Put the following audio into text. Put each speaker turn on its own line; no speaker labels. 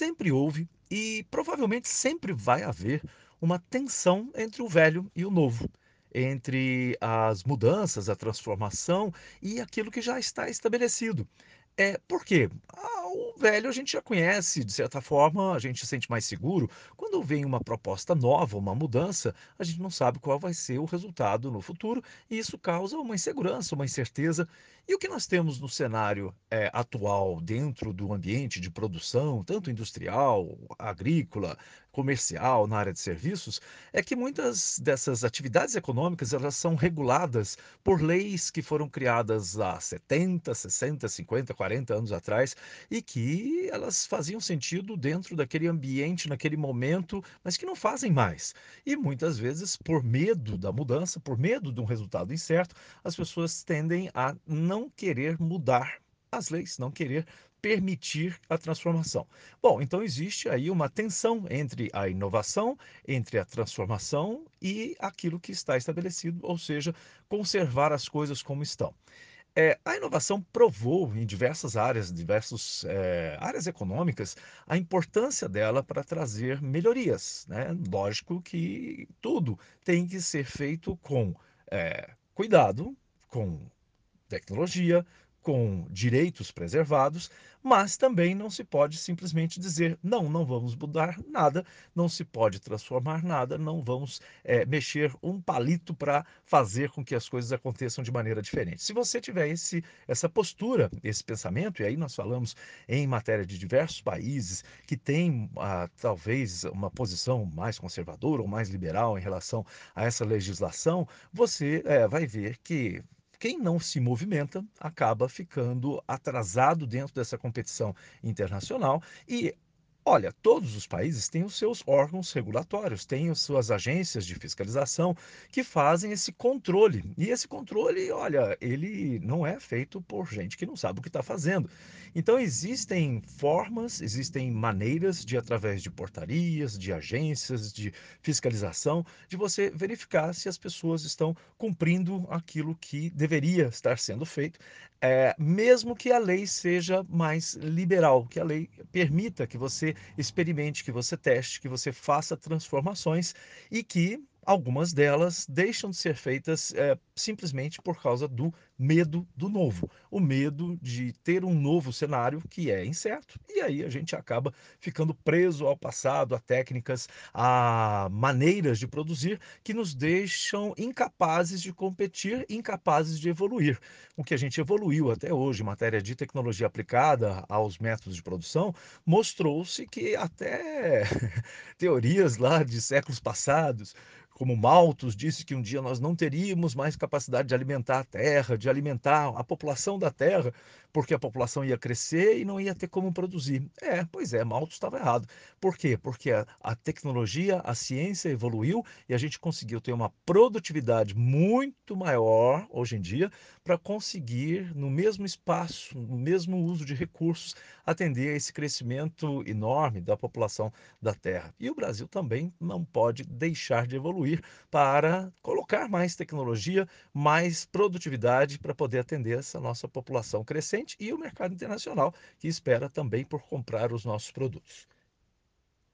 sempre houve e provavelmente sempre vai haver uma tensão entre o velho e o novo, entre as mudanças, a transformação e aquilo que já está estabelecido. É, por quê? Velho a gente já conhece, de certa forma, a gente se sente mais seguro. Quando vem uma proposta nova, uma mudança, a gente não sabe qual vai ser o resultado no futuro, e isso causa uma insegurança, uma incerteza. E o que nós temos no cenário eh, atual, dentro do ambiente de produção, tanto industrial, agrícola, comercial, na área de serviços, é que muitas dessas atividades econômicas elas são reguladas por leis que foram criadas há 70, 60, 50, 40 anos atrás e que elas faziam sentido dentro daquele ambiente, naquele momento, mas que não fazem mais. E muitas vezes, por medo da mudança, por medo de um resultado incerto, as pessoas tendem a não querer mudar as leis, não querer permitir a transformação. Bom, então existe aí uma tensão entre a inovação, entre a transformação e aquilo que está estabelecido, ou seja, conservar as coisas como estão. É, a inovação provou em diversas áreas, diversas é, áreas econômicas, a importância dela para trazer melhorias. Né? Lógico que tudo tem que ser feito com é, cuidado, com tecnologia, com direitos preservados, mas também não se pode simplesmente dizer não, não vamos mudar nada, não se pode transformar nada, não vamos é, mexer um palito para fazer com que as coisas aconteçam de maneira diferente. Se você tiver esse, essa postura, esse pensamento, e aí nós falamos em matéria de diversos países que têm ah, talvez uma posição mais conservadora ou mais liberal em relação a essa legislação, você é, vai ver que quem não se movimenta acaba ficando atrasado dentro dessa competição internacional e Olha, todos os países têm os seus órgãos regulatórios, têm as suas agências de fiscalização que fazem esse controle. E esse controle, olha, ele não é feito por gente que não sabe o que está fazendo. Então, existem formas, existem maneiras de, através de portarias, de agências, de fiscalização, de você verificar se as pessoas estão cumprindo aquilo que deveria estar sendo feito, é, mesmo que a lei seja mais liberal, que a lei permita que experimente, que você teste, que você faça transformações e que algumas delas deixam de ser feitas é, simplesmente por causa do medo do novo, o medo de ter um novo cenário que é incerto. E aí a gente acaba ficando preso ao passado, a técnicas, a maneiras de produzir que nos deixam incapazes de competir, incapazes de evoluir. O que a gente evoluiu até hoje em matéria de tecnologia aplicada aos métodos de produção mostrou-se que até teorias lá de séculos passados como Malthus disse que um dia nós não teríamos mais capacidade de alimentar a terra, de alimentar a população da terra, porque a população ia crescer e não ia ter como produzir. É, pois é, Malthus estava errado. Por quê? Porque a, a tecnologia, a ciência evoluiu e a gente conseguiu ter uma produtividade muito maior hoje em dia para conseguir, no mesmo espaço, no mesmo uso de recursos, atender a esse crescimento enorme da população da terra. E o Brasil também não pode deixar de evoluir contribuir para colocar mais tecnologia, mais produtividade para poder atender essa nossa população crescente e o mercado internacional que espera também por comprar os nossos produtos.